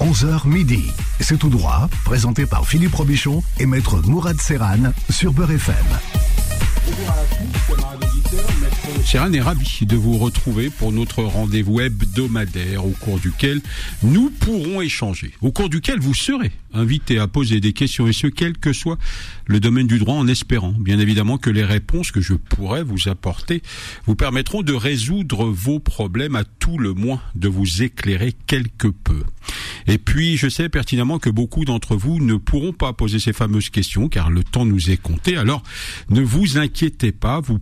11h midi. C'est tout droit, présenté par Philippe Robichon et maître Mourad Serran sur Beurre FM. Serran est ravi de vous retrouver pour notre rendez-vous hebdomadaire au cours duquel nous pourrons échanger, au cours duquel vous serez invité à poser des questions et ce quel que soit le domaine du droit en espérant bien évidemment que les réponses que je pourrais vous apporter vous permettront de résoudre vos problèmes à tout le moins de vous éclairer quelque peu. Et puis je sais pertinemment que beaucoup d'entre vous ne pourront pas poser ces fameuses questions car le temps nous est compté alors ne vous inquiétez pas, vous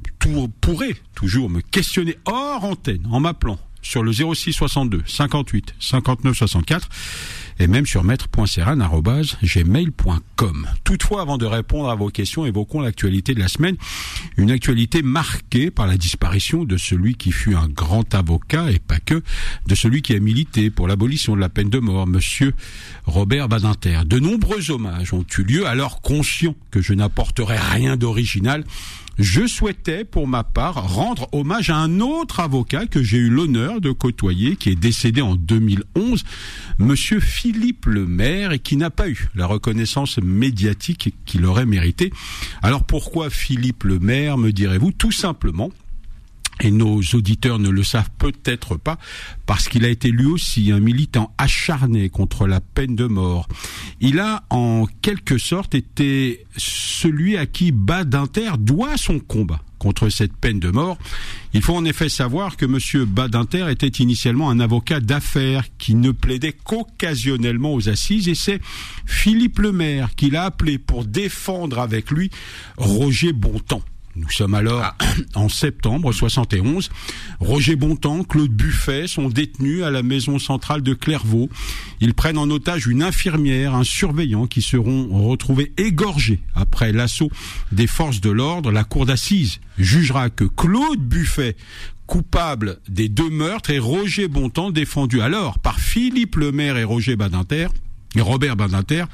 pourrez toujours me questionner hors antenne en m'appelant sur le 06 62 58 59 64 et même sur maître.serran.gmail.com. Toutefois, avant de répondre à vos questions, évoquons l'actualité de la semaine. Une actualité marquée par la disparition de celui qui fut un grand avocat et pas que, de celui qui a milité pour l'abolition de la peine de mort, monsieur Robert Badinter. De nombreux hommages ont eu lieu, alors conscient que je n'apporterai rien d'original je souhaitais, pour ma part, rendre hommage à un autre avocat que j'ai eu l'honneur de côtoyer, qui est décédé en 2011, Monsieur Philippe Lemaire, et qui n'a pas eu la reconnaissance médiatique qu'il aurait mérité. Alors pourquoi Philippe Lemaire, me direz-vous? Tout simplement et nos auditeurs ne le savent peut-être pas, parce qu'il a été lui aussi un militant acharné contre la peine de mort. Il a en quelque sorte été celui à qui Badinter doit son combat contre cette peine de mort. Il faut en effet savoir que M. Badinter était initialement un avocat d'affaires qui ne plaidait qu'occasionnellement aux assises et c'est Philippe Lemaire qui l'a appelé pour défendre avec lui Roger Bontemps. Nous sommes alors ah. en septembre 71. Roger Bontemps, Claude Buffet sont détenus à la maison centrale de Clairvaux. Ils prennent en otage une infirmière, un surveillant qui seront retrouvés égorgés après l'assaut des forces de l'ordre. La cour d'assises jugera que Claude Buffet coupable des deux meurtres et Roger Bontemps défendu alors par Philippe Lemaire et Roger Badinter et Robert Badinter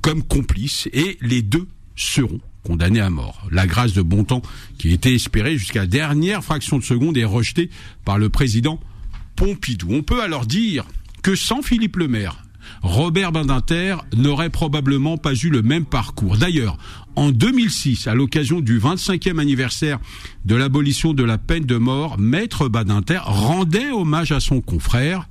comme complices et les deux seront condamné à mort. La grâce de Bontemps, qui était espérée jusqu'à la dernière fraction de seconde, est rejetée par le président Pompidou. On peut alors dire que sans Philippe Lemaire, Robert Badinter n'aurait probablement pas eu le même parcours. D'ailleurs, en 2006, à l'occasion du 25e anniversaire de l'abolition de la peine de mort, Maître Badinter rendait hommage à son confrère.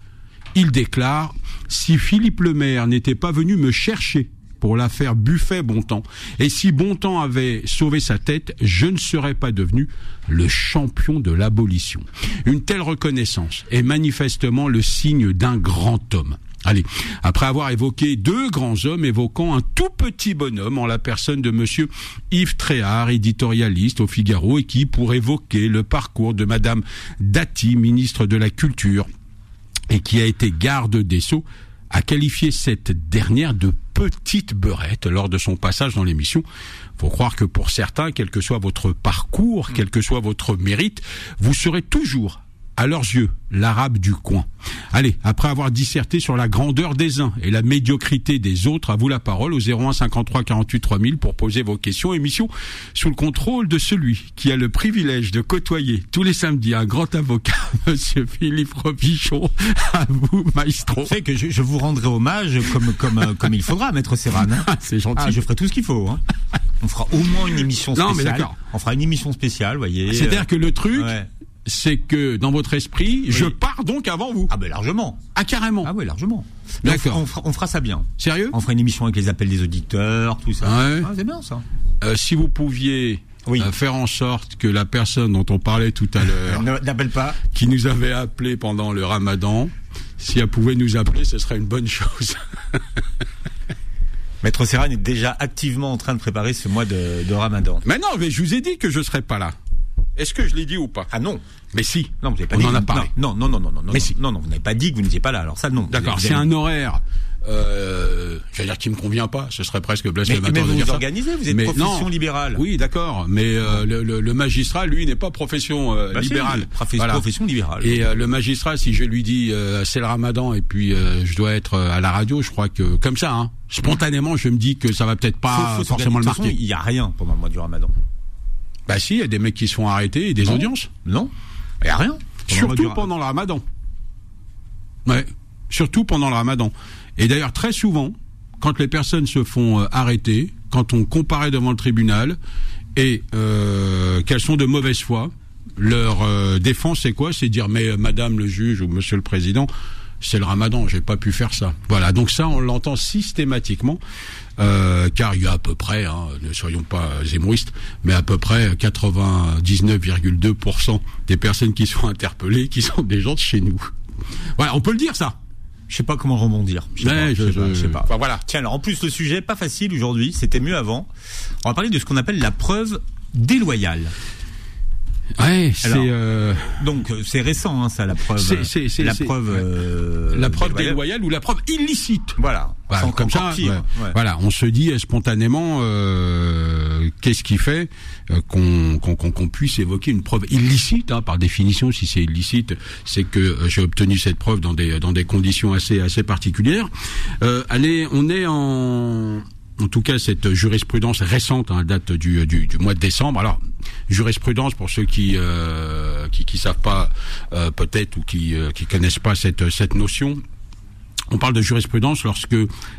Il déclare Si Philippe Lemaire n'était pas venu me chercher pour l'affaire Buffet-Bontemps. Et si Bontemps avait sauvé sa tête, je ne serais pas devenu le champion de l'abolition. Une telle reconnaissance est manifestement le signe d'un grand homme. Allez, après avoir évoqué deux grands hommes, évoquant un tout petit bonhomme en la personne de monsieur Yves Tréhard, éditorialiste au Figaro, et qui, pour évoquer le parcours de madame Dati, ministre de la Culture, et qui a été garde des Sceaux, a qualifié cette dernière de petite beurette lors de son passage dans l'émission. Faut croire que pour certains, quel que soit votre parcours, quel que soit votre mérite, vous serez toujours à leurs yeux, l'arabe du coin. Allez, après avoir disserté sur la grandeur des uns et la médiocrité des autres, à vous la parole au 01 53 48 3000 pour poser vos questions. Émission sous le contrôle de celui qui a le privilège de côtoyer tous les samedis un grand avocat, Monsieur Philippe Robichon. À vous, maestro. Savez que je, vous rendrai hommage comme comme euh, comme il faudra, Maître Serran. Hein. C'est gentil. Ah, je ferai tout ce qu'il faut. Hein. On fera au moins une émission spéciale. Non, mais d'accord. On fera une émission spéciale, voyez. C'est-à-dire que le truc, c'est que dans votre esprit, je pars donc avant vous. Ah ben largement. Ah carrément. Ah oui, largement. D'accord. On, fera ça bien. Sérieux On fera une émission avec les appels des auditeurs, tout ça. Ouais. Ah, c'est bien ça. Euh, si vous pouviez euh, faire en sorte que la personne dont on parlait tout à l'heure, n'appelle pas, qui nous avait appelé pendant le Ramadan, si elle pouvait nous appeler, ce serait une bonne chose. Maître Serran est déjà activement en train de préparer ce mois de, de Ramadan. Mais non, mais je vous ai dit que je serais pas là. Est-ce que je l'ai dit ou pas? Ah non. Mais si. Non, vous n'avez pas On dit. en a parlé. Non, non, non, non, non. Mais si. Non, non, vous n'avez pas dit que vous n'étiez pas là. Alors ça, non. D'accord. C'est un horaire. Euh, j'allais dire qui me convient pas, ce serait presque blasphématoire mais, mais de vous dire vous ça. organisez, vous êtes Mais profession non. libérale. Oui, d'accord, mais euh, le, le, le magistrat, lui, n'est pas profession euh, Bah libérale. Voilà. Profession libérale. Et euh, le magistrat, si je lui dis euh, c'est le Ramadan et puis euh, je dois être à la radio, je crois que comme ça, hein, spontanément, je me dis que ça va peut-être pas Faut- faut forcément le marquer. Il n'y a rien pendant le mois du Ramadan. Bah si, il y a des mecs qui se font arrêter et des Non. audiences. Non. Il n'y a rien. Surtout pendant le Ramadan. Ouais. surtout pendant le ramadan. Et d'ailleurs, très souvent, quand les personnes se font euh, arrêter, quand on comparaît devant le tribunal, et euh, qu'elles sont de mauvaise foi, leur euh, défense c'est quoi? C'est dire mais Madame le juge ou Monsieur le président, c'est le Ramadan, j'ai pas pu faire ça. Voilà, donc ça on l'entend systématiquement. car il y a à peu près, hein, ne soyons pas zémoistes, mais à peu près 99,2% des personnes qui sont interpellées qui sont des gens de chez nous. Voilà, on peut le dire ça. Je sais pas comment rebondir. Je sais, pas, je, sais pas. voilà. Tiens, alors en plus le sujet pas facile aujourd'hui, c'était mieux avant. On va parler de ce qu'on appelle la preuve déloyale. Ouais, c'est euh... donc euh, c'est récent hein, ça la preuve. C'est la preuve euh, la preuve déloyale. ou la preuve illicite. Voilà. comme ça, voilà, on se dit spontanément euh, qu'est-ce qui fait qu'on qu'on puisse évoquer une preuve illicite hein, par définition. Si c'est illicite, c'est que j'ai obtenu cette preuve dans des dans des conditions assez assez particulières. allez, on est en en tout cas cette jurisprudence récente, hein, date du, du, du, mois de décembre. Alors, jurisprudence pour ceux qui euh, qui, savent pas euh, peut-être ou qui euh, qui connaissent pas cette cette notion. On parle de jurisprudence lorsque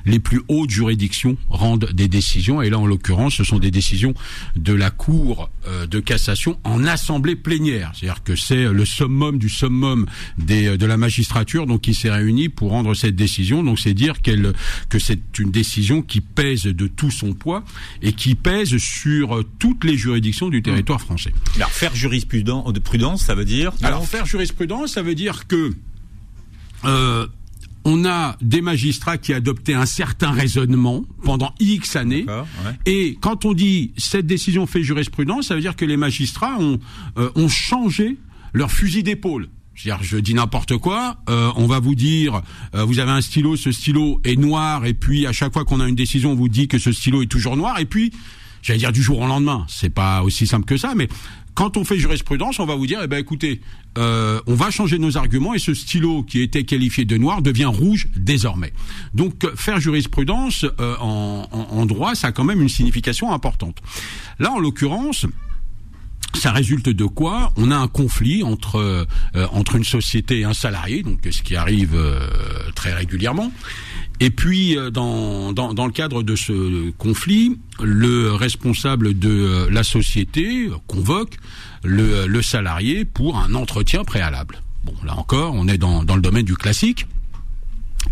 les plus hautes juridictions rendent des décisions, et là en l'occurrence ce sont des décisions de la Cour euh, de cassation en assemblée plénière, c'est-à-dire que c'est le summum du summum des, euh, de la magistrature donc qui s'est réuni pour rendre cette décision. Donc c'est dire qu'elle que c'est une décision qui pèse de tout son poids et qui pèse sur toutes les juridictions du territoire français. Alors faire jurisprudence, ça veut dire Alors faire jurisprudence, ça veut dire que euh, on a des magistrats qui adoptaient un certain raisonnement pendant X années. Et quand on dit cette décision fait jurisprudence, ça veut dire que les magistrats ont, euh, ont changé leur fusil d'épaule. C'est-à-dire, je dis n'importe quoi, euh, on va vous dire, euh, vous avez un stylo, ce stylo est noir, et puis à chaque fois qu'on a une décision, on vous dit que ce stylo est toujours noir, et puis, j'allais dire du jour au lendemain, c'est pas aussi simple que ça, mais quand on fait jurisprudence, on va vous dire, eh ben écoutez, euh, on va changer nos arguments et ce stylo qui était qualifié de noir devient rouge désormais. Donc faire jurisprudence euh, en, droit, ça a quand même une signification importante. Là, en l'occurrence, ça résulte de quoi On a un conflit entre euh, entre une société et un salarié, donc ce qui arrive très régulièrement. Et puis, euh, dans, dans, dans, le cadre de ce conflit, le responsable de euh, la société convoque le, le salarié pour un entretien préalable. Bon, là encore, on est dans, dans le domaine du classique.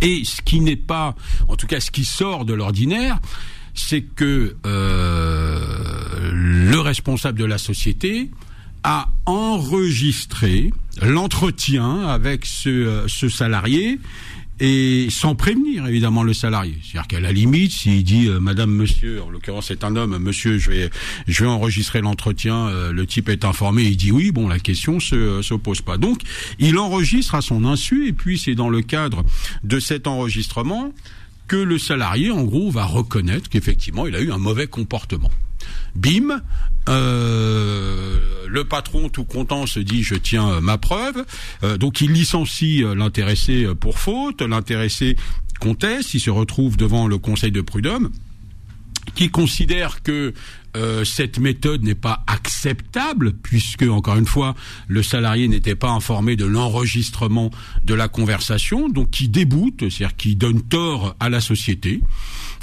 Et ce qui n'est pas, en tout cas ce qui sort de l'ordinaire, c'est que euh, le responsable de la société a enregistré l'entretien avec ce, euh, ce salarié et sans prévenir évidemment le salarié. C'est-à-dire qu'à la limite, s'il dit euh, Madame, Monsieur, en l'occurrence c'est un homme, Monsieur, je vais, enregistrer l'entretien. Euh, le type est informé, il dit oui. Bon, la question se, euh, se pose pas. Donc, il enregistre à son insu, et puis c'est dans le cadre de cet enregistrement que le salarié, en gros, va reconnaître qu'effectivement, il a eu un mauvais comportement. Bim, euh, le patron tout content se dit je tiens euh, ma preuve, euh, donc il licencie l'intéressé pour faute, l'intéressé conteste, il se retrouve devant le conseil de prud'homme qui considère que cette méthode n'est pas acceptable puisque encore une fois le salarié n'était pas informé de l'enregistrement de la conversation donc qui déboute c'est-à-dire qui donne tort à la société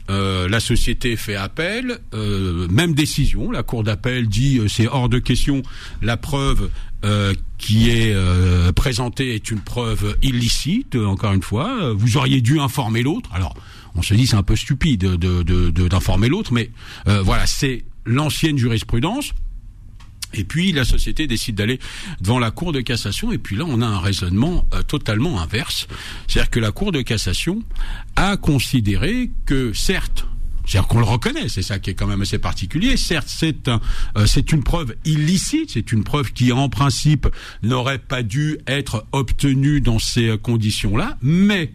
euh, la société fait appel, euh, même décision. La cour d'appel dit euh, c'est hors de question. La preuve qui est présentée est une preuve illicite. Encore une fois, vous auriez dû informer l'autre. Alors, on se dit c'est un peu stupide d'informer l'autre, mais voilà, c'est l'ancienne jurisprudence. Et puis la société décide d'aller devant la Cour de cassation. Et puis là, on a un raisonnement euh, totalement inverse. C'est-à-dire que la Cour de cassation a considéré que, certes, c'est-à-dire qu'on le reconnaît, c'est ça qui est quand même assez particulier. Certes, c'est un, euh, c'est une preuve illicite, c'est une preuve qui, en principe, n'aurait pas dû être obtenue dans ces conditions-là, mais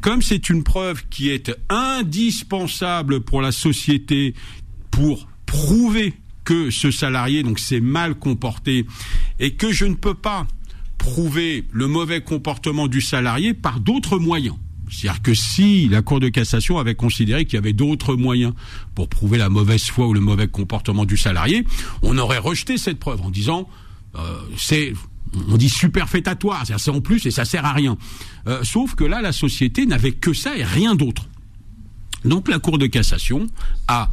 comme c'est une preuve qui est indispensable pour la société pour prouver que ce salarié donc s'est mal comporté et que je ne peux pas prouver le mauvais comportement du salarié par d'autres moyens. C'est-à-dire que si la Cour de cassation avait considéré qu'il y avait d'autres moyens pour prouver la mauvaise foi ou le mauvais comportement du salarié, on aurait rejeté cette preuve en disant euh, c'est on dit superfétatoire, c'est en plus et ça sert à rien. Euh, sauf que là, la société n'avait que ça et rien d'autre. Donc la Cour de cassation a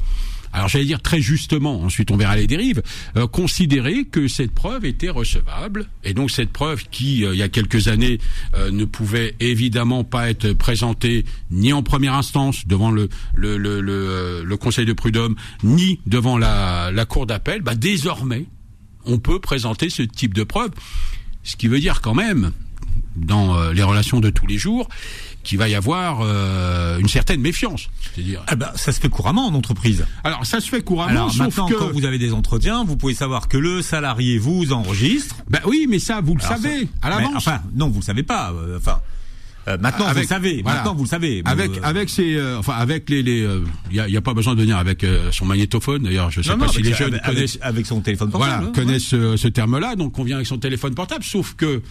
alors j'allais dire très justement, ensuite on verra les dérives, euh, considérer que cette preuve était recevable, et donc cette preuve qui, euh, il y a quelques années, euh, ne pouvait évidemment pas être présentée ni en première instance devant le, le, le, le, Conseil de prud'homme, ni devant la, la Cour d'appel, bah, désormais, on peut présenter ce type de preuve, ce qui veut dire quand même, dans les relations de tous les jours, qu'il va y avoir euh, une certaine méfiance. C'est-à-dire. Ah ben, ça se fait couramment en entreprise. Alors ça se fait couramment. Alors maintenant, quand vous avez des entretiens, vous pouvez savoir que le salarié vous enregistre. Ben oui, mais ça vous le savez à l'avance. Enfin, non, vous le savez pas. Euh, enfin. Euh, maintenant vous le savez. Maintenant vous le savez. Avec avec ces enfin avec les les il y, a, y, a, pas besoin de venir avec son magnétophone d'ailleurs je sais pas si les jeunes connaissent avec son téléphone portable. Voilà, connaissent ce terme-là donc on vient avec son téléphone portable sauf que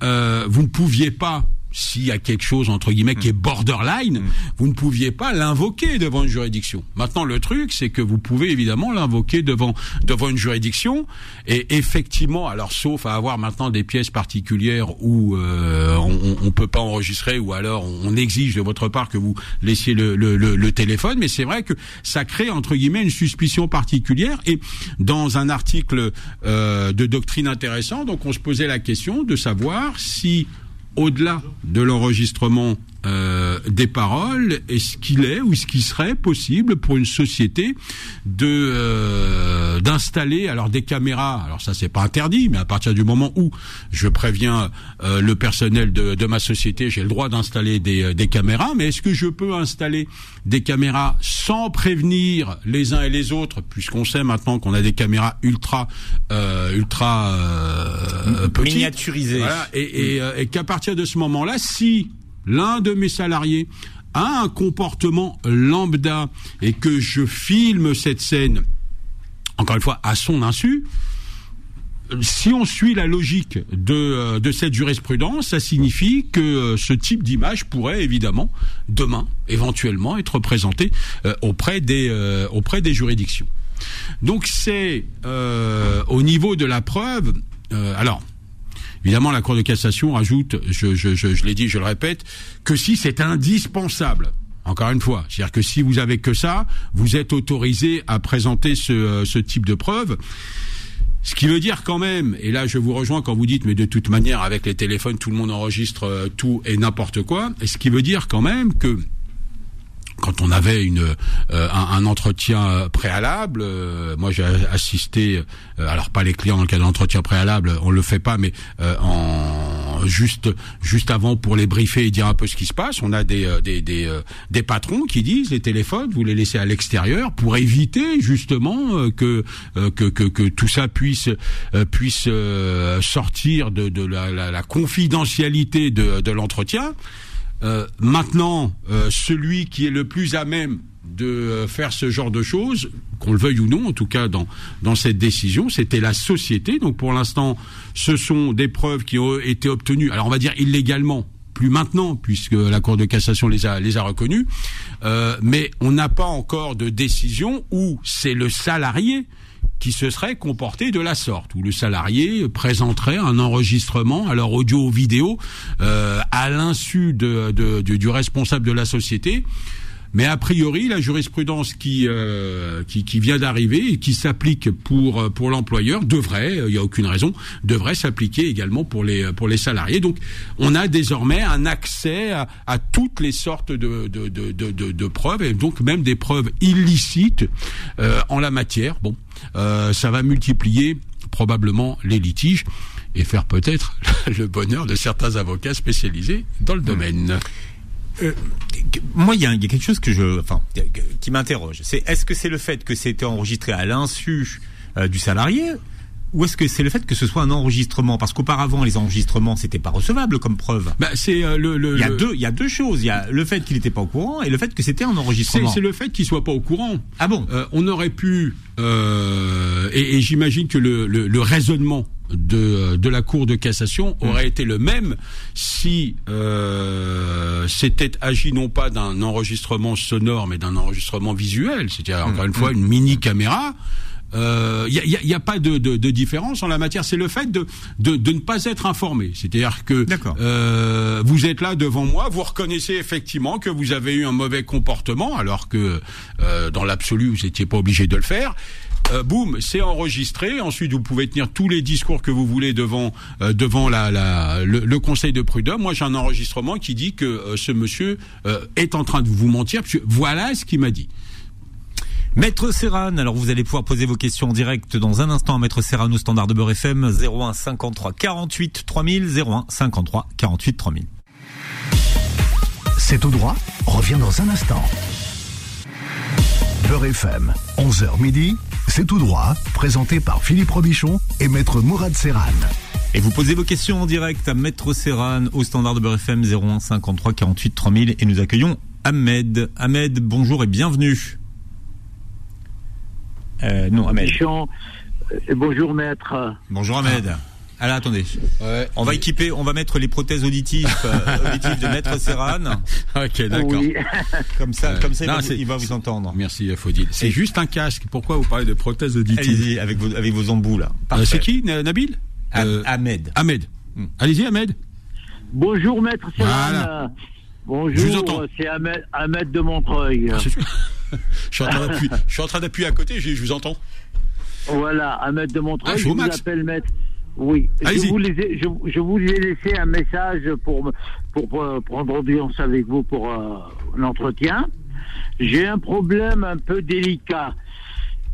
vous ne pouviez pas s'il y a quelque chose entre guillemets qui est borderline, mm. vous ne pouviez pas l'invoquer devant une juridiction. Maintenant, le truc, c'est que vous pouvez évidemment l'invoquer devant devant une juridiction. Et effectivement, alors sauf à avoir maintenant des pièces particulières où euh, on, on peut pas enregistrer, ou alors on exige de votre part que vous laissiez le, le, le, téléphone. Mais c'est vrai que ça crée entre guillemets une suspicion particulière. Et dans un article euh, de doctrine intéressant, donc on se posait la question de savoir si au-delà de l'enregistrement euh, des paroles, est-ce qu'il est ou est-ce qu'il serait possible pour une société de euh, d'installer alors des caméras? Alors ça c'est pas interdit mais à partir du moment où je préviens euh, le personnel de, de, ma société j'ai le droit d'installer des, des caméras mais est-ce que je peux installer des caméras sans prévenir les uns et les autres puisqu'on sait maintenant qu'on a des caméras ultra ultra miniaturisées. Et, et, et qu'à partir de ce moment là si l'un de mes salariés a un comportement lambda et que je filme cette scène, encore une fois, à son insu, si on suit la logique de, euh, de cette jurisprudence, ça signifie que euh, ce type d'image pourrait évidemment demain, éventuellement, être présenté euh, auprès des auprès des juridictions. Donc c'est au niveau de la preuve. alors Évidemment, la Cour de cassation rajoute, je, je, je, je l'ai dit, je le répète, que si c'est indispensable. Encore une fois, c'est-à-dire que si vous avez que ça, vous êtes autorisé à présenter ce, euh, ce type de preuve. Ce qui veut dire quand même, et là je vous rejoins quand vous dites, mais de toute manière avec les téléphones tout le monde enregistre euh, tout et n'importe quoi, et ce qui veut dire quand même que quand on avait une euh, un, entretien préalable, euh, moi j'ai assisté, euh, alors pas les clients dans le cas de l'entretien préalable, on le fait pas, mais en juste juste avant pour les briefer et dire un peu ce qui se passe, on a des des des, des patrons qui disent les téléphones vous les laissez à l'extérieur pour éviter justement que, que, que que tout ça puisse puisse sortir de de la, la, la confidentialité de de l'entretien. Euh, maintenant, euh, celui qui est le plus à même de euh, faire ce genre de choses, qu'on le veuille ou non, en tout cas dans, dans cette décision, c'était la société. Donc pour l'instant, ce sont des preuves qui ont été obtenues, alors on va dire illégalement, plus maintenant, puisque la Cour de cassation les a, les a reconnues, mais on n'a pas encore de décision où c'est le salarié qui se serait comporté de la sorte, où le salarié présenterait un enregistrement, alors audio ou vidéo, euh, à l'insu de, de, du responsable de la société, mais a priori, la jurisprudence qui euh, qui, qui, vient d'arriver et qui s'applique pour euh, pour l'employeur devrait, il n'y a aucune raison, devrait s'appliquer également pour les pour les salariés. Donc, on a désormais un accès à, à toutes les sortes de de, de, de, de, preuves et donc même des preuves illicites euh, en la matière. Bon, euh, ça va multiplier probablement les litiges et faire peut-être le bonheur de certains avocats spécialisés dans le domaine. Euh, moi, il y, a quelque chose que je, enfin, qui m'interroge. C'est est-ce que c'est le fait que c'était enregistré à l'insu euh, du salarié ou est-ce que c'est le fait que ce soit un enregistrement? Parce qu'auparavant, les enregistrements, c'était pas recevable comme preuve. Bah, c'est euh, le, le, Il y a deux, il y a deux choses. Il y a le fait qu'il n'était pas au courant et le fait que c'était un enregistrement. C'est le fait qu'il soit pas au courant. Ah bon? Euh, On aurait pu, euh, et, et j'imagine que le, le, le, raisonnement de, de la Cour de cassation aurait mmh. été le même si euh, c'était agi non pas d'un enregistrement sonore mais d'un enregistrement visuel, c'est-à-dire encore une fois une mini caméra il euh, n'y a, y a, pas de, de, de, différence en la matière. C'est le fait de, de, de, ne pas être informé. C'est-à-dire que euh, vous êtes là devant moi, vous reconnaissez effectivement que vous avez eu un mauvais comportement, alors que euh, dans l'absolu vous n'étiez pas obligé de le faire. Euh, boum, c'est enregistré. Ensuite, vous pouvez tenir tous les discours que vous voulez devant euh, devant la, la le, le, conseil de prud'homme. Moi, j'ai un enregistrement qui dit que euh, ce monsieur est en train de vous mentir. Parce que voilà ce qu'il m'a dit. Maître Serran, alors vous allez pouvoir poser vos questions en direct dans un instant à Maître Serran au standard de Beurre FM 01 53 48 3000 01 53 48 3000. C'est tout droit, revient dans un instant. Beurre FM, 11h midi, c'est tout droit, présenté par Philippe Robichon et Maître Mourad Serran. Et vous posez vos questions en direct à Maître Serran au standard de Beurre FM 01 53 48 3000 et nous accueillons Ahmed. Ahmed, bonjour et bienvenue. Euh, non, Ahmed. Euh, bonjour, maître. Bonjour, Ahmed. Alors attendez, ouais. on va équiper, on va mettre les prothèses auditives, euh, auditives de Maître Serran. ok, d'accord. Oui. Comme ça, comme ça, non, il, va, il, va, vous entendre. Merci, Faudil. C'est juste un casque. Pourquoi vous parlez de prothèses auditives Allez-y, avec vos, avec vos embouts là. Euh, c'est qui, Nabil euh, Ahmed. Ahmed. Hmm. Allez-y, Ahmed. Bonjour, Maître Serran. Voilà. Bonjour, c'est Ahmed, Ahmed de Montreuil. Ah, je suis en train d'appuyer à côté, je, je vous entends. Voilà, Ahmed de Montreuil, ah, je vous appelle Maître. Oui, je vous, les je, je, vous ai laissé un message pour, pour, pour prendre audience avec vous pour euh, l'entretien. J'ai un problème un peu délicat.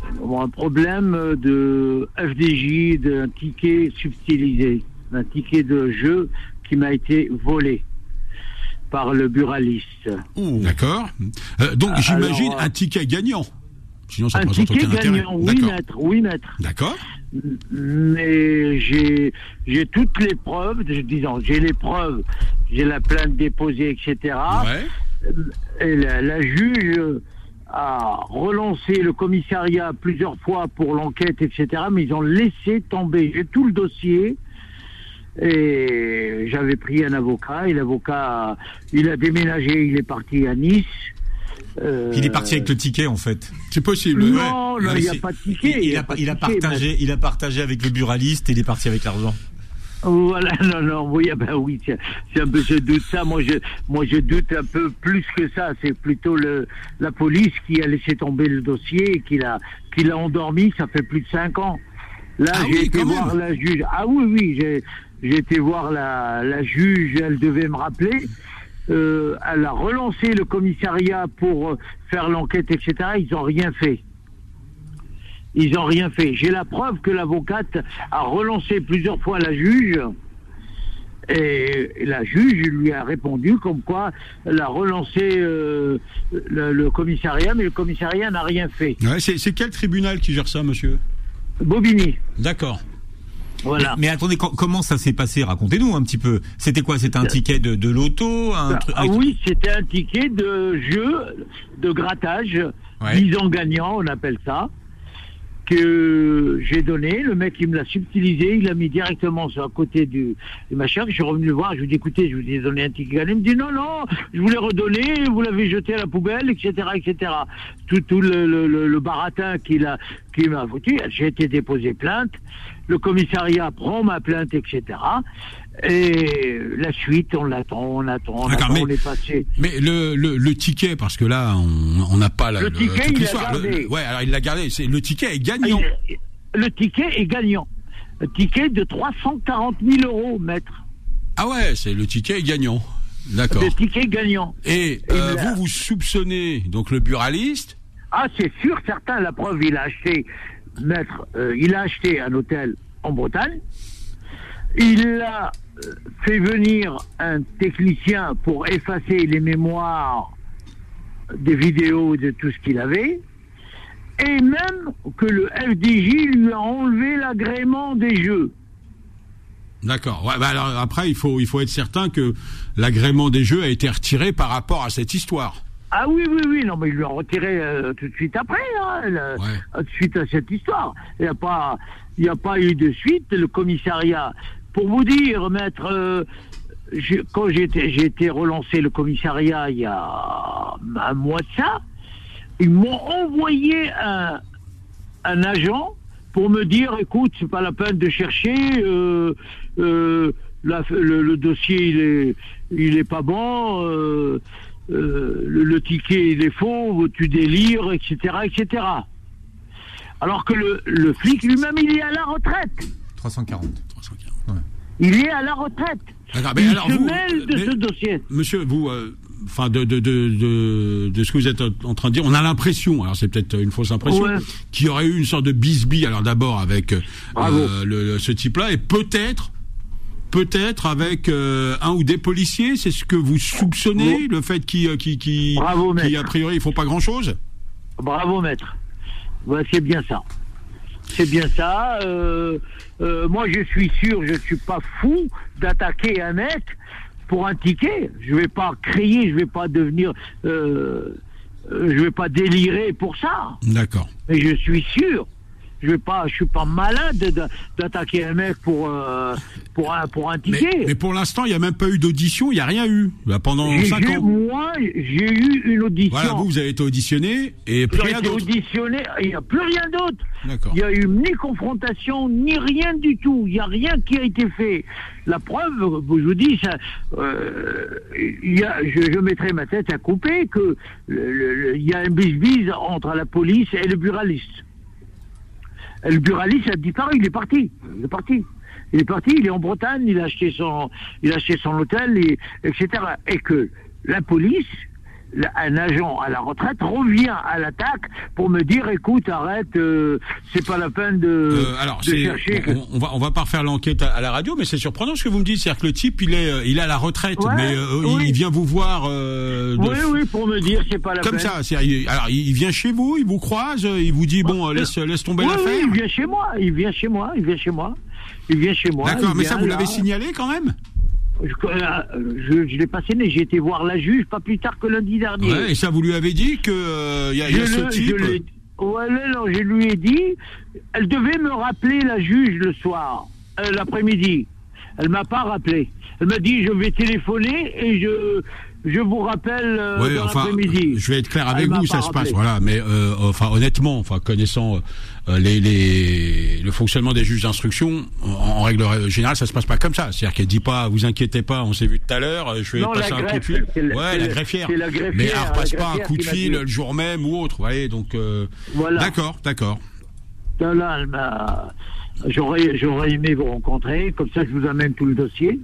Un problème de FDJ, d'un ticket subtilisé, d'un ticket de jeu qui m'a été volé par le buraliste. D'accord. Euh, donc j'imagine un ticket gagnant. Sinon, ça un ticket gagnant, oui maître, oui maître. D'accord mais j'ai j'ai toutes les preuves, disons, j'ai les preuves, j'ai la plainte déposée, etc. Et la, juge a relancé le commissariat plusieurs fois pour l'enquête, etc. Mais ils ont laissé tomber. J'ai tout le dossier. Et j'avais pris un avocat et l'avocat, il a déménagé, il est parti à Nice. Euh, il est parti avec le ticket en fait. C'est possible. Non, il n'y a pas de ticket. Il, a, il a, partagé, il a partagé avec le buraliste et il est parti avec l'argent. Voilà, non, non, oui, ah ben oui, c'est un peu, je doute ça. Moi, je, moi, je doute un peu plus que ça. C'est plutôt le, la police qui a laissé tomber le dossier et qui l'a, qui l'a endormi. Ça fait plus de cinq ans. Là, ah j'ai été voir la juge. Ah oui, oui, j'ai, j'ai été voir la, la juge. Elle devait me rappeler euh, elle a relancé le commissariat pour euh, faire l'enquête, etc. Ils n'ont rien fait. Ils n'ont rien fait. J'ai la preuve que l'avocate a relancé plusieurs fois la juge. Et la juge lui a répondu comme quoi elle a relancé euh, le, commissariat, mais le commissariat n'a rien fait. Ouais, c'est quel tribunal qui gère ça, monsieur? Bobigny. D'accord. Mais, attendez, comment ça s'est passé? Racontez-nous un petit peu. C'était quoi? C'était un ticket de, de loto? Un ah, Oui, c'était un ticket de jeu, de grattage, mise en gagnant, on appelle ça que j'ai donné. Le mec, il me l'a subtilisé, il l'a mis directement sur à côté du, du machin. Je suis revenu le voir, je lui ai dit, écoutez, je vous ai donné un ticket Il me dit, non, non, je voulais redonner, vous l'avez jeté à la poubelle, etc., etc. Tout, tout le, le, le, baratin qu'il a, qui m'a foutu, j'ai été déposé plainte. Le commissariat prend ma plainte, etc. Et la suite, on l'attend, on attend, on attend, mais, on est passé. Mais le, le, le, ticket, parce que là, on n'a pas la, le, ticket, il l'a gardé. ouais, alors il l'a gardé. C'est le ticket est gagnant. Le ticket est gagnant. Le ticket de 340 000 euros, maître. Ah ouais, c'est le ticket est gagnant. D'accord. Le ticket gagnant. Et, euh, vous, vous soupçonnez donc le buraliste? Ah, c'est sûr, certain. La preuve, il a acheté, maître, euh, il a acheté un hôtel en Bretagne. Il a fait venir un technicien pour effacer les mémoires des vidéos de tout ce qu'il avait, et même que le FDJ lui a enlevé l'agrément des jeux. D'accord. Ouais, bah alors après, il faut, il faut être certain que l'agrément des jeux a été retiré par rapport à cette histoire. Ah oui, oui, oui, non, mais il lui a retiré euh, tout de suite après, hein, tout de suite à cette histoire. Il n'y a pas, il n'y a pas eu de suite. Le commissariat pour vous dire, maître, euh, quand j'ai été relancé le commissariat il y a un mois de ça, ils m'ont envoyé un, agent pour me dire, écoute, c'est pas la peine de chercher, euh, euh, le, dossier il est, pas bon, le, le ticket il est faux, tu délires, etc., etc. Alors que le, le flic lui-même, il est à la retraite. 340. 340. Il est à la retraite. Mais il alors se vous- mêle de mais- ce dossier. Monsieur, vous, euh, enfin, de, de, de, de, de ce que vous êtes en train de dire, on a l'impression, alors c'est peut-être une fausse impression, Ouais. qu'il y aurait eu une sorte de bisbille, alors d'abord avec euh, Bravo. le, ce type-là, et peut-être, peut-être avec euh, un ou des policiers, c'est ce que vous soupçonnez, le fait qu'ils, euh, qui, a priori, ils font pas grand-chose? Bravo, maître. Ouais, c'est bien ça. C'est bien ça. Euh, euh, moi, je suis sûr, je ne suis pas fou d'attaquer un mec pour un ticket. Je vais pas crier, je vais pas devenir, euh, je vais pas délirer pour ça. D'accord. Mais je suis sûr. Je vais pas, je suis pas malade de- d'attaquer un mec pour euh, pour un pour un ticket. mais pour l'instant, il n'y a même pas eu d'audition, il n'y a rien eu. Pendant J'ai- 5 j'ai- ans. moi, j'ai eu une audition. Voilà, vous, vous avez été auditionné, et plus J'ai rien été d'autre. auditionné, il n'y a plus rien d'autre. D'accord. Il n'y a eu ni confrontation, ni rien du tout. Il n'y a rien qui a été fait. La preuve, je vous dis, ça, euh, y a, je, je mettrai ma tête à couper que le- le- le- il y a un bis-bis entre la police et le buraliste. Le buraliste a disparu, il est parti. Il est parti. Il est parti, il est en Bretagne, il a acheté son, il a acheté son hôtel, et, etc. Et que la police, un agent à la retraite revient à l'attaque pour me dire, écoute, arrête, euh, c'est pas la peine de, Euh, alors, de chercher. on, on va on va pas refaire l'enquête à, à la radio, mais c'est surprenant ce que vous me dites, c'est-à-dire que le type il est euh, il est à la retraite, Ouais, mais euh, il- oui. il, vient vous voir de- Oui, oui, pour me dire, c'est pas la comme peine. ça. c'est-à-dire, il- alors il vient chez vous, il vous croise, il vous dit bon laisse laisse tomber Oui, oui, l'affaire. il vient chez moi, il vient chez moi, il vient chez moi. Il vient chez moi. D'accord, mais ça vous l'avez signalé quand même? Je, je, je l'ai pas signé, j'ai été voir la juge pas plus tard que lundi dernier. Ouais, et ça vous lui avez dit que euh, il y a, il y a Je ce type. ouais, non, je lui ai dit, elle devait me rappeler la juge le soir, euh, l'après-midi. Elle m'a pas rappelé. Elle m'a dit, je vais téléphoner et je, je vous rappelle euh, Ouais, dans enfin, l'après-midi. je vais être clair avec Elle vous, ça se passe, voilà. Mais euh, enfin, honnêtement, enfin, connaissant euh, les, les, le fonctionnement des juges d'instruction, en, en règle générale, ça se passe pas comme ça. C'est-à-dire qu'elle dit pas, vous inquiétez pas, on s'est vu tout à l'heure, je vais Non, passer la un coup de fil. c'est le- Ouais, la greffière. la greffière, Mais elle la repasse pas un coup de fil le jour même ou autre. Voyez, donc Voilà. d'accord, d'accord. Là, J'aurais, j'aurais aimé vous rencontrer, comme ça je vous amène tout le dossier.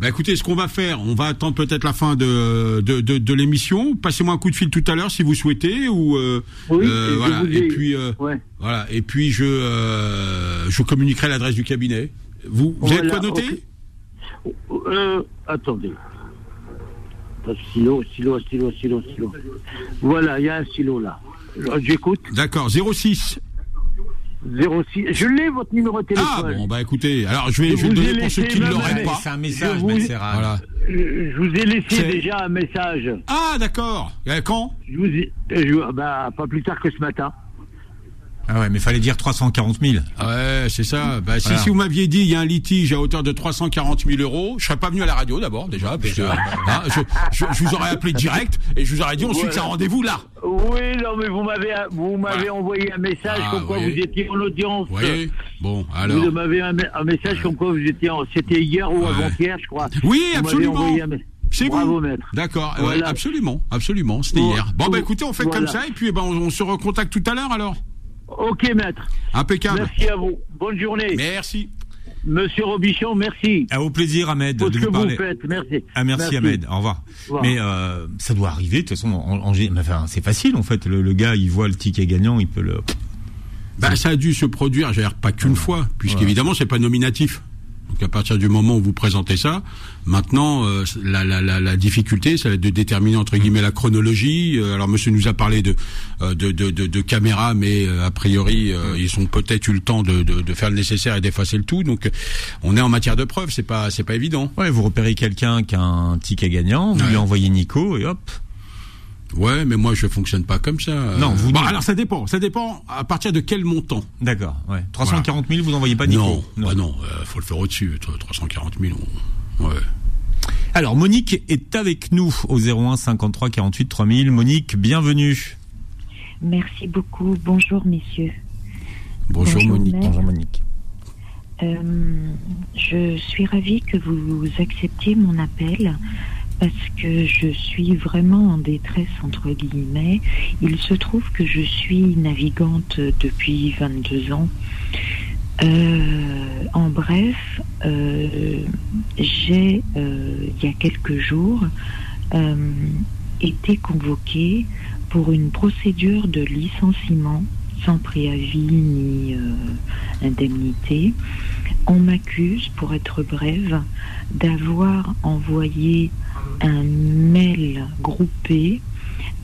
Bah écoutez, ce qu'on va faire, on va attendre peut-être la fin de de, de, de l'émission. Passez-moi un coup de fil tout à l'heure si vous souhaitez ou euh, Oui, euh, voilà. Et puis euh, Ouais. voilà. Et puis je je communiquerai l'adresse du cabinet. Vous vous avez Voilà, quoi noter attendez. Stylo, stylo, stylo, stylo, stylo. Voilà, il y a un stylo là. J'écoute. D'accord, 06. 06. Je l'ai votre numéro de téléphone. Ah bon, bah écoutez, alors je vais, Je je vais vous le donner pour ceux qui ne l'auraient pas. C'est un message, Je vous-. Voilà. Je, vous ai laissé déjà un message. Ah d'accord. Euh, Quand? Je vous ai, je- bah, pas plus tard que ce matin. Ah ouais, mais fallait dire 340 000. Ouais, c'est ça. Bah, si, Voilà. si vous m'aviez dit il y a un litige à hauteur de 340 000 euros, je serais pas venu à la radio d'abord déjà, parce que hein, je, je, je vous aurais appelé direct et je vous aurais dit on se fixe un rendez-vous là. Oui, non, mais vous m'avez, vous m'avez Voilà. envoyé un message Ah, comme quoi oui. vous étiez en audience. Vous voyez Bon, alors. Vous m'avez un, un message comme quoi vous étiez en, c'était hier ou Ouais. avant-hier, je crois. Oui, Vous absolument. C'est Bravo, vous. maître. D'accord, ouais, absolument, absolument, c'était Bon, hier. Bon, bah écoutez, on fait voilà. comme ça et puis eh ben, on, on se recontacte tout à l'heure alors. Ok, maître. Impeccable. Merci à vous. Bonne journée. Merci. Monsieur Robichon, merci. À au plaisir, Ahmed, Pour de ce que vous parler. faites. Merci. Ah merci, Ahmed, au revoir. revoir. Mais euh, ça doit arriver, de toute façon, en, en gé- enfin, c'est facile en fait. Le, le gars, il voit le ticket gagnant, il peut le. Bah, ça a dû se produire, je veux dire, pas qu'une fois, puisqu'évidemment, c'est pas nominatif. Donc à partir du moment où vous présentez ça, maintenant euh, la, la, la, la difficulté, ça va être de déterminer entre guillemets la chronologie. Euh, alors Monsieur nous a parlé de euh, de, de, de, de caméras, mais euh, a priori euh, ils ont peut-être eu le temps de, de, de faire le nécessaire et d'effacer le tout. Donc on est en matière de preuves, c'est pas c'est pas évident. Ouais, vous repérez quelqu'un qui a un ticket gagnant, vous Ouais. lui envoyez Nico et hop. Ouais, mais moi je fonctionne pas comme ça. Non, vous non. alors ça dépend, ça dépend à partir de quel montant. D'accord. Ouais. 340 000, vous envoyez pas Nico. non, bah non, euh, faut le faire au-dessus. 340 000, on- ouais. Alors Monique est avec nous au 01 53 48 3000. Monique, bienvenue. Merci beaucoup. Bonjour, messieurs. Bonjour, Monique. Bonjour Monique. Euh, je suis ravie que vous acceptiez mon appel parce que je suis vraiment en détresse entre guillemets. Il se trouve que je suis navigante depuis 22 ans. Euh, en bref, euh, j'ai il y a quelques jours été convoquée pour une procédure de licenciement sans préavis ni indemnité on m'accuse, pour être brève, d'avoir envoyé un mail groupé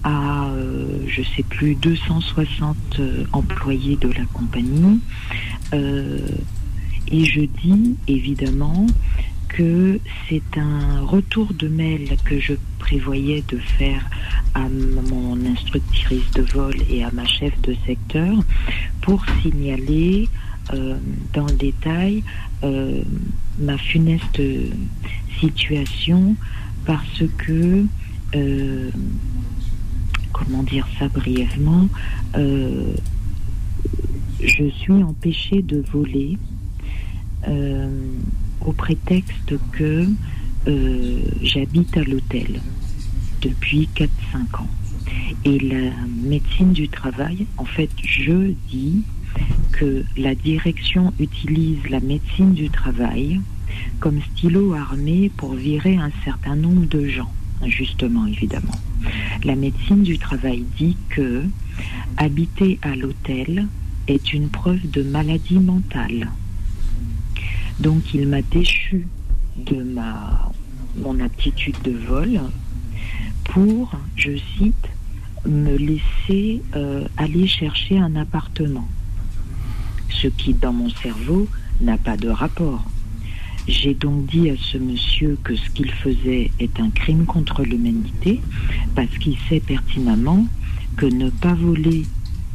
à, euh, je sais plus, 260 euh, employés de la compagnie. Euh, et je dis évidemment que c'est un retour de mail que je prévoyais de faire à mon instructrice de vol et à ma chef de secteur pour signaler euh, dans le détail ma funeste situation parce que, euh, comment dire ça brièvement, je suis empêchée de voler au prétexte que j'habite à l'hôtel depuis 4-5 ans. Et la médecine du travail, en fait, je dis que la direction utilise la médecine du travail comme stylo armé pour virer un certain nombre de gens, justement évidemment. La médecine du travail dit que habiter à l'hôtel est une preuve de maladie mentale. Donc il m'a déchu de ma mon aptitude de vol pour, je cite, me laisser euh, aller chercher un appartement ce qui dans mon cerveau n'a pas de rapport. J'ai donc dit à ce monsieur que ce qu'il faisait est un crime contre l'humanité parce qu'il sait pertinemment que ne pas voler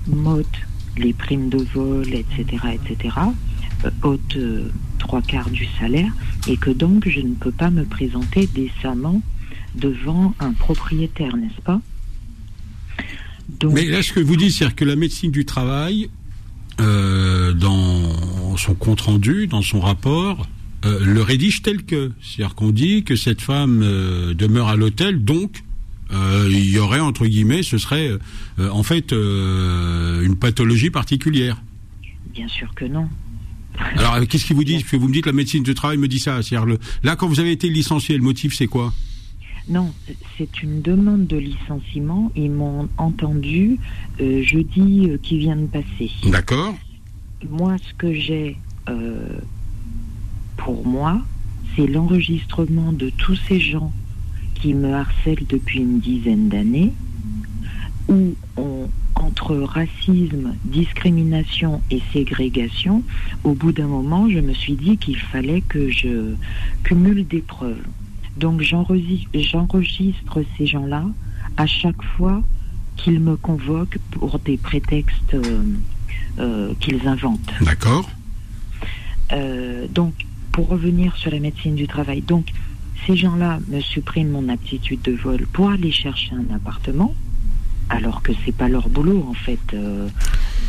motte les primes de vol, etc., etc., ôte trois quarts du salaire et que donc je ne peux pas me présenter décemment devant un propriétaire, n'est-ce pas? Mais là, ce que vous dites, c'est que la médecine du travail euh, dans son compte rendu, dans son rapport, euh, le rédige tel que. C'est-à-dire qu'on dit que cette femme euh, demeure à l'hôtel, donc il y aurait entre guillemets, ce serait en fait une pathologie particulière. Bien sûr que non. Alors qu'est-ce qu'il vous dit que vous me dites la médecine du travail me dit ça. C'est-à-dire là quand vous avez été licencié, le motif c'est quoi? Non, c'est une demande de licenciement. Ils m'ont entendu euh, jeudi euh, qui vient de passer. D'accord. Moi, ce que j'ai euh, pour moi, c'est l'enregistrement de tous ces gens qui me harcèlent depuis une dizaine d'années, où on, entre racisme, discrimination et ségrégation, au bout d'un moment, je me suis dit qu'il fallait que je cumule des preuves. Donc j'enregistre ces gens-là à chaque fois qu'ils me convoquent pour des prétextes euh, euh, qu'ils inventent. D'accord. Euh, donc, pour revenir sur la médecine du travail, donc ces gens-là me suppriment mon aptitude de vol pour aller chercher un appartement, alors que c'est pas leur boulot en fait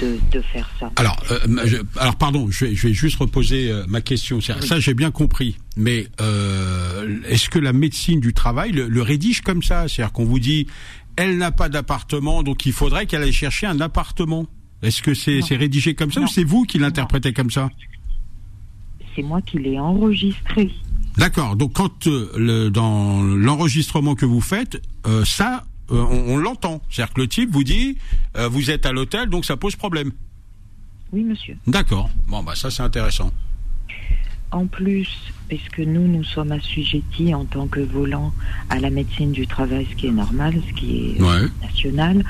de, faire ça. Alors, euh, alors pardon, je vais, juste reposer euh, ma question. Ça, j'ai bien compris. Mais euh, est-ce que la médecine du travail le, rédige comme ça? C'est-à-dire qu'on vous dit, elle n'a pas d'appartement, donc il faudrait qu'elle aille chercher un appartement. Est-ce que c'est rédigé comme ça ou c'est vous qui l'interprétez comme ça? C'est moi qui l'ai enregistré. D'accord. Donc quand le, dans l'enregistrement que vous faites, ça, euh, on, l'entend. C'est-à-dire que le type vous dit, euh, vous êtes à l'hôtel, donc ça pose problème. Oui, monsieur. D'accord. Bon, bah ça c'est intéressant. En plus, puisque nous, nous sommes assujettis en tant que volants à la médecine du travail, ce qui est normal, ce qui est national,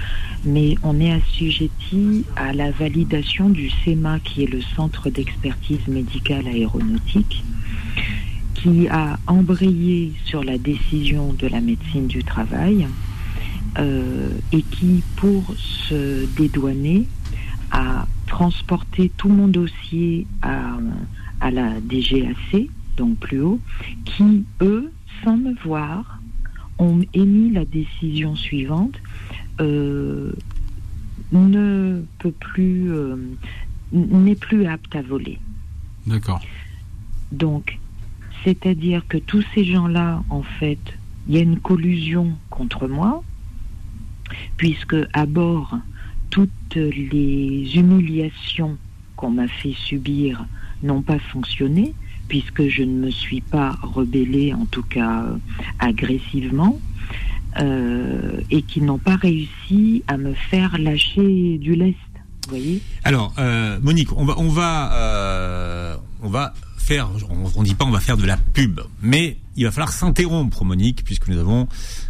mais on est assujettis à la validation du CEMA, qui est le Centre d'expertise médicale aéronautique, qui a embrayé sur la décision de la médecine du travail euh, et qui, pour se dédouaner, a transporté tout mon dossier à, à la DGAC, donc plus haut, qui, eux, sans me voir, ont émis la décision suivante. Euh, ne peut plus, euh, n'est plus apte à voler. D'accord. Donc, c'est-à-dire que tous ces gens-là, en fait, il y a une collusion contre moi, puisque à bord, toutes les humiliations qu'on m'a fait subir n'ont pas fonctionné, puisque je ne me suis pas rebellée, en tout cas euh, agressivement, euh, et qu'ils n'ont pas réussi à me faire lâcher du lest. Vous voyez? Alors, euh, Monique, on va, on va faire, on ne dit pas on va faire de la pub, mais il va falloir s'interrompre, Monique, puisque nous avons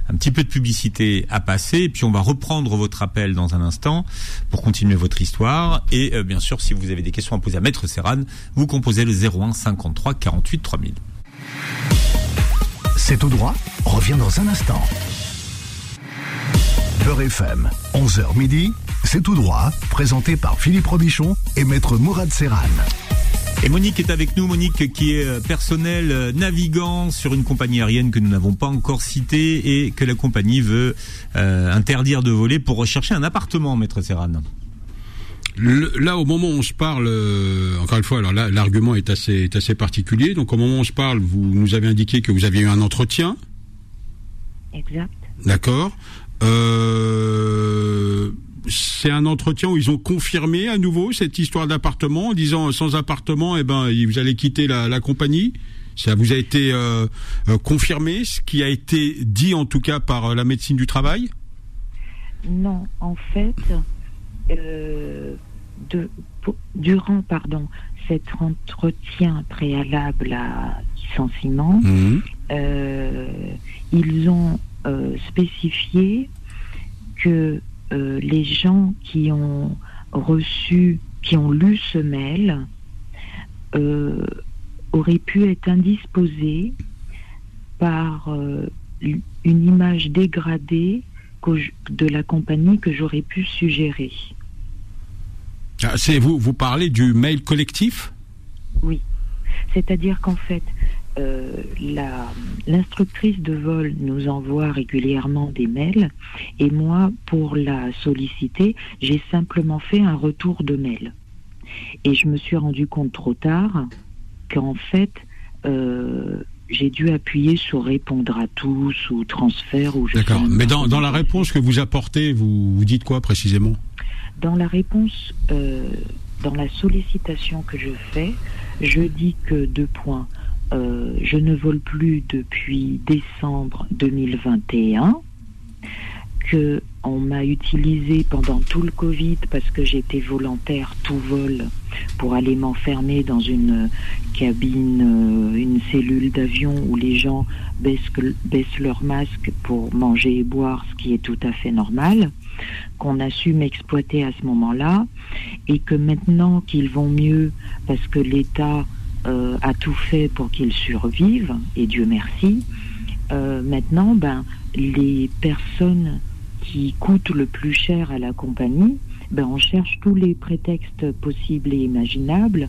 un petit peu de publicité à passer, puis on va reprendre votre appel dans un instant pour continuer votre histoire. Et euh, bien sûr, si vous avez des questions à poser à Maître Serran, vous composez le 01 53 48 3000. C'est tout droit, revient dans un instant. Beurre FM, 11h midi, c'est tout droit, présenté par Philippe Robichon et Maître Mourad Serran. Et Monique est avec nous, Monique qui est euh, personnel euh, navigant sur une compagnie aérienne que nous n'avons pas encore citée et que la compagnie veut euh, interdire de voler pour rechercher un appartement, Maître Serran. Le- là, au moment où on se parle, euh, encore une fois, alors là, l'argument est assez, est assez particulier. Donc, au moment où on se parle, vous nous avez indiqué que vous aviez eu un entretien, Exact. d'accord euh, C'est un entretien où ils ont confirmé à nouveau cette histoire d'appartement en disant sans appartement, eh ben, vous allez quitter la, la compagnie. Ça vous a été euh, euh, confirmé, ce qui a été dit en tout cas par euh, la médecine du travail? Non, en fait, euh, de, pour- durant pardon, cet entretien préalable à licenciement, euh, ils ont spécifié que euh, les gens qui ont reçu, qui ont lu ce mail, euh, auraient pu être indisposés par euh, une image dégradée de la compagnie que j'aurais pu suggérer. Ah, vous, vous parlez du mail collectif? Oui. C'est-à-dire qu'en fait, euh, l'instructrice de vol nous envoie régulièrement des mails et moi, pour la solliciter, j'ai simplement fait un retour de mail. Et je me suis rendu compte trop tard qu'en fait, euh, j'ai dû appuyer sur répondre à tous ou transfert ou D'accord. Mais dans, dans la réponse que vous apportez, vous, vous dites quoi précisément? Dans la réponse, euh, dans la sollicitation que je fais, je dis que deux points. Euh, je ne vole plus depuis décembre 2021, que on m'a utilisé pendant tout le Covid parce que j'étais volontaire tout vol pour aller m'enfermer dans une cabine, euh, une cellule d'avion où les gens baissent, baissent leur masque pour manger et boire, ce qui est tout à fait normal qu'on a su m'exploiter à ce moment-là et que maintenant qu'ils vont mieux parce que l'État euh, a tout fait pour qu'ils survivent et Dieu merci, euh, maintenant ben les personnes qui coûtent le plus cher à la compagnie, ben on cherche tous les prétextes possibles et imaginables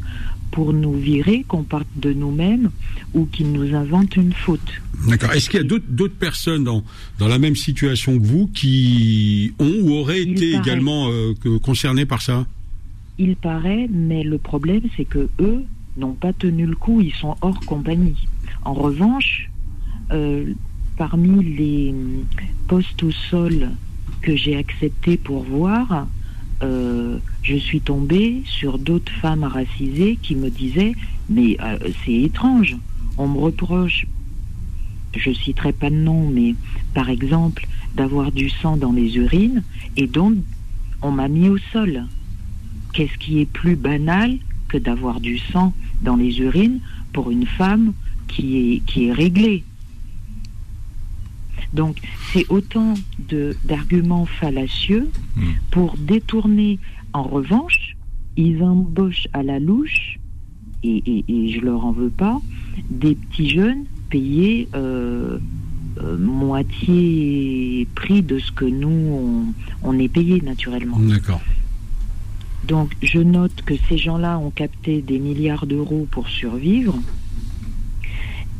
pour nous virer, qu'on parte de nous-mêmes ou qu'ils nous inventent une faute. D'accord. Est-ce qu'il y a d'autres personnes dans, dans la même situation que vous qui ont ou auraient Il été paraît. également euh, concernées par ça? Il paraît, mais le problème, c'est que eux n'ont pas tenu le coup, ils sont hors compagnie. En revanche, euh, parmi les postes au sol que j'ai accepté pour voir, euh, je suis tombée sur d'autres femmes racisées qui me disaient Mais euh, c'est étrange, on me reproche, je citerai pas de nom, mais par exemple, d'avoir du sang dans les urines, et donc on m'a mis au sol qu'est-ce qui est plus banal que d'avoir du sang dans les urines pour une femme qui est, qui est réglée Donc, c'est autant de- d'arguments fallacieux Hmm. pour détourner. En revanche, ils embauchent à la louche, et, et, et je leur en veux pas, des petits jeunes payés euh, euh, moitié prix de ce que nous, on, on est payé naturellement. D'accord. Donc je note que ces gens-là ont capté des milliards d'euros pour survivre,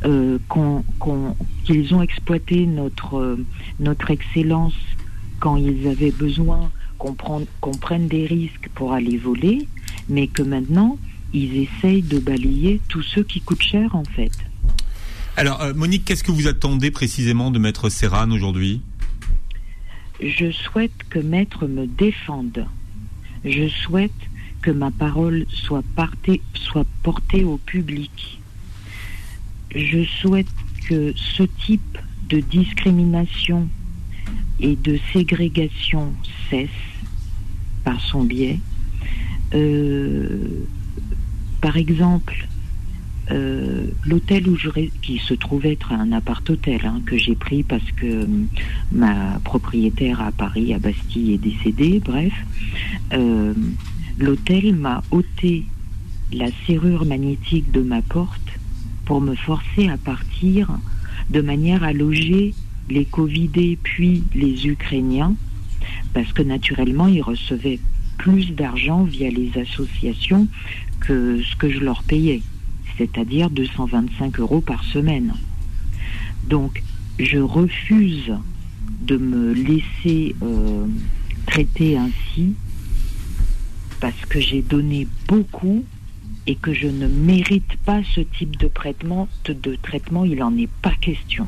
euh, qu'ils ont exploité notre, euh, notre excellence quand ils avaient besoin qu'on prenne, qu'on prenne des risques pour aller voler, mais que maintenant, ils essayent de balayer tous ceux qui coûtent cher, en fait. Alors, euh, Monique, qu'est-ce que vous attendez précisément de Maître Serran aujourd'hui? Je souhaite que Maître me défende. Je souhaite que ma parole soit, portée au public. Je souhaite que ce type de discrimination et de ségrégation cesse par son biais. Euh, par exemple, euh, l'hôtel où je qui se trouve être un appart-hôtel hein, que j'ai pris parce que euh, ma propriétaire à Paris, à Bastille, est décédée. Bref, l'hôtel m'a ôté la serrure magnétique de ma porte pour me forcer à partir de manière à loger les Covidés puis les Ukrainiens, parce que naturellement, ils recevaient plus d'argent via les associations que ce que je leur payais, c'est-à-dire 225 euros par semaine. Donc, je refuse de me laisser euh, traiter ainsi parce que j'ai donné beaucoup et que je ne mérite pas ce type de traitement, de, traitement il n'en est pas question.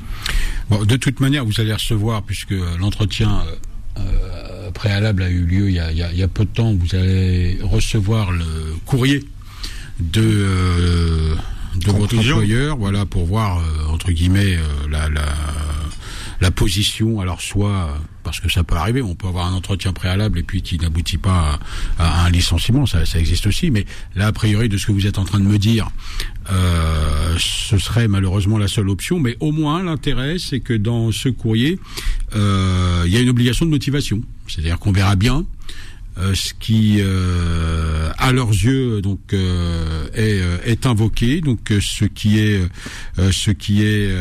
de toute manière, vous allez recevoir, puisque l'entretien euh, euh, préalable a eu lieu il y a, peu de temps, vous allez recevoir le courrier de, euh, de votre employeur, voilà, pour voir, entre guillemets, la, la la position, alors soit parce que ça peut arriver, on peut avoir un entretien préalable et puis qui n'aboutit pas à, un licenciement, ça, ça, existe aussi, mais là, a priori, de ce que vous êtes en train de me dire, euh, ce serait malheureusement la seule option, mais au moins l'intérêt, c'est que dans ce courrier, euh, il y a une obligation de motivation, c'est-à-dire qu'on verra bien euh, ce qui, euh, à leurs yeux, donc euh, est, est, invoqué, donc ce qui est, ce qui est,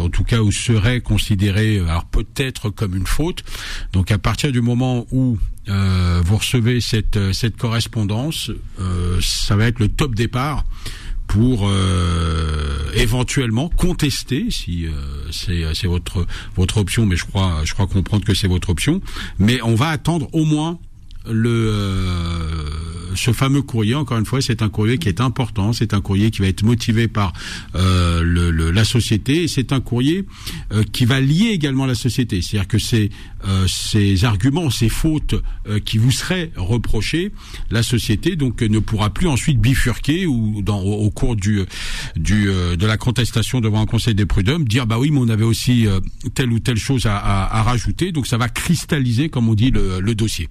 en tout cas, ou serait considéré, alors peut-être comme une faute. Donc à partir du moment où vous recevez cette cette correspondance, ça va être le top départ pour éventuellement contester si c'est votre votre option. Mais je crois je crois comprendre que c'est votre option. Mais on va attendre au moins le euh, ce fameux courrier, encore une fois, c'est un courrier qui est important, c'est un courrier qui va être motivé par euh, le, la société, c'est un courrier euh, qui va lier également la société. C'est-à-dire que ces, ces arguments, ces fautes qui vous seraient reprochées, la société donc ne pourra plus ensuite bifurquer ou dans, au, cours du, du de la contestation devant un conseil des prud'hommes dire bah oui mais on avait aussi telle ou telle chose à, à, à, rajouter, donc ça va cristalliser comme on dit le, le dossier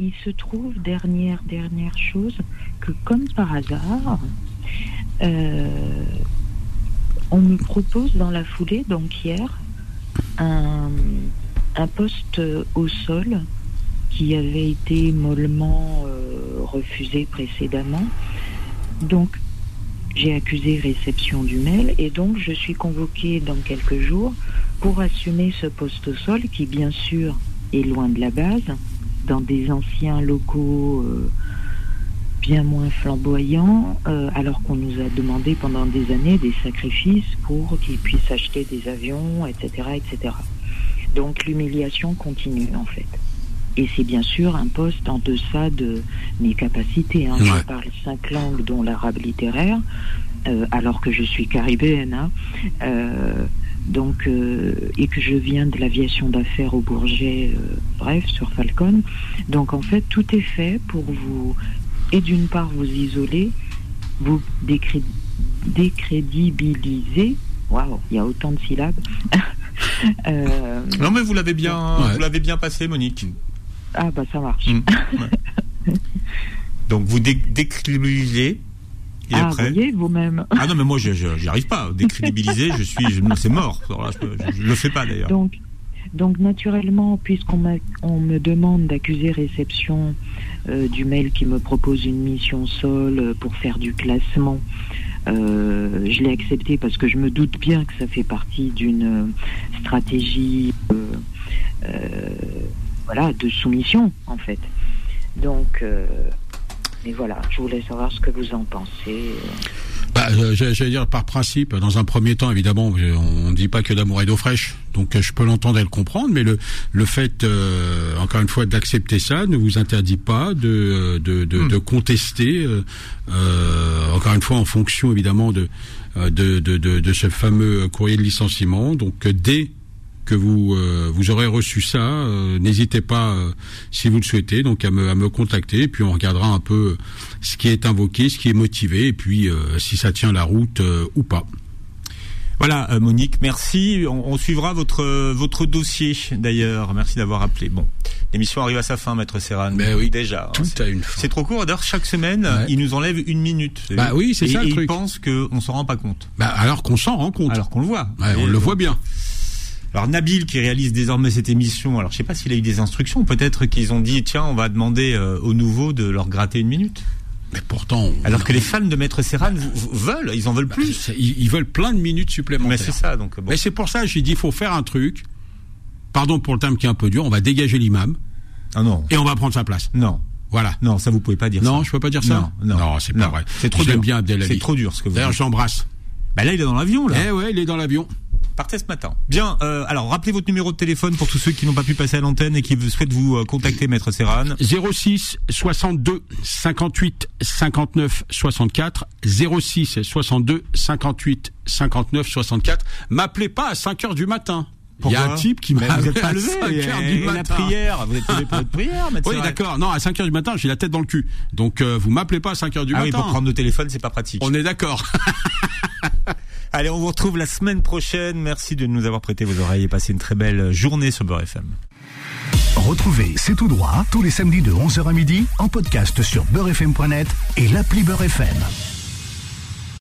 il se trouve, dernière, dernière chose, que comme par hasard, euh, on me propose dans la foulée, donc hier, un, poste au sol qui avait été mollement euh, refusé précédemment. Donc, j'ai accusé réception du mail et donc je suis convoquée dans quelques jours pour assumer ce poste au sol qui, bien sûr, est loin de la base, dans des anciens locaux euh, bien moins flamboyants, euh, alors qu'on nous a demandé pendant des années des sacrifices pour qu'ils puissent acheter des avions, etc. etc. Donc l'humiliation continue en fait. Et c'est bien sûr un poste en deçà de mes capacités. Hein. Je parle cinq langues, dont l'arabe littéraire, euh, alors que je suis caribéenne. Hein donc euh, et que je viens de l'aviation d'affaires au Bourget, euh, bref, sur Falcon. Donc en fait, tout est fait pour vous et d'une part vous isoler, vous décrédibiliser. Waouh, il y a autant de syllabes. euh, non mais vous l'avez bien, vous l'avez bien passé, Monique. Ah bah ça marche. Mmh, Donc vous décrédibilisez ah, après voyez, vous-même. Ah non, mais moi, j'y arrive pas. Décrédibiliser, je suis, c'est mort. je, ne le fais pas d'ailleurs. Donc, donc naturellement, puisqu'on on me demande d'accuser réception euh, du mail qui me propose une mission sol euh, pour faire du classement, euh, je l'ai accepté parce que je me doute bien que ça fait partie d'une stratégie, voilà, de soumission en fait. Donc mais voilà, je voulais savoir ce que vous en pensez. bah, euh, J'allais dire par principe, dans un premier temps, évidemment, on ne dit pas que d'amour et d'eau fraîche, donc euh, je peux l'entendre et le comprendre, mais le, le fait, euh, encore une fois, d'accepter ça ne vous interdit pas de, de, de, hmm. de contester, euh, encore une fois, en fonction évidemment de, de, de, de, ce fameux courrier de licenciement. Donc dès que vous euh, vous aurez reçu ça, euh, n'hésitez pas euh, si vous le souhaitez donc à me à me contacter et puis on regardera un peu ce qui est invoqué, ce qui est motivé et puis si ça tient la route ou pas. Voilà, Monique, merci. On, suivra votre votre dossier d'ailleurs. Merci d'avoir appelé. Bon, l'émission arrive à sa fin, Maître Serran. Mais oui, déjà. Tout a une fin. C'est trop court. D'ailleurs, chaque semaine, il nous enlève une minute. Bah oui, c'est ça le truc. Il pense qu'on s'en rend pas compte. Bah alors qu'on s'en rend compte. Alors qu'on le voit. on le voit bien. Alors Nabil qui réalise désormais cette émission, alors je sais pas s'il a eu des instructions, peut-être qu'ils ont dit tiens on va demander euh, aux nouveaux de leur gratter une minute. Mais pourtant, alors que les fans de Maître Serran veulent, ils en veulent plus. Bah, ils, veulent plein de minutes supplémentaires. Mais c'est ça donc. Mais c'est pour ça j'ai dit il faut faire un truc. Pardon pour le terme qui est un peu dur, on va dégager l'imam. Ah non. Et on va prendre sa place. Non. Voilà. Non, ça vous pouvez pas dire ça. Non, je peux pas dire ça. Non, non, c'est pas vrai. C'est trop dur. bien C'est trop dur ce que vous. D'ailleurs, j'embrasse. Bah là, il est dans l'avion là. Eh ouais, il est dans l'avion. Partez ce matin. Bien, euh, alors rappelez votre numéro de téléphone pour tous ceux qui n'ont pas pu passer à l'antenne et qui souhaitent vous euh, contacter, Maître Serran. 06 62 58 59 64 06 62 58 59 64. M'appelez pas à 5 heures du matin. Il y a un type qui m'a vous êtes pas levé, 5 heures du matin. la prière, vous êtes levé pour votre prière, Oui, d'accord. Non, à 5 heures du matin, j'ai la tête dans le cul. Donc euh, vous m'appelez pas à 5 heures du ah matin. Oui, pour prendre le téléphone, c'est pas pratique. On est d'accord. Allez, on vous retrouve la semaine prochaine. Merci de nous avoir prêté vos oreilles et passez une très belle journée sur Beurre FM. Retrouvez C'est tout droit tous les samedis de 11h à midi en podcast sur beurrefm.net et l'appli Beurre FM.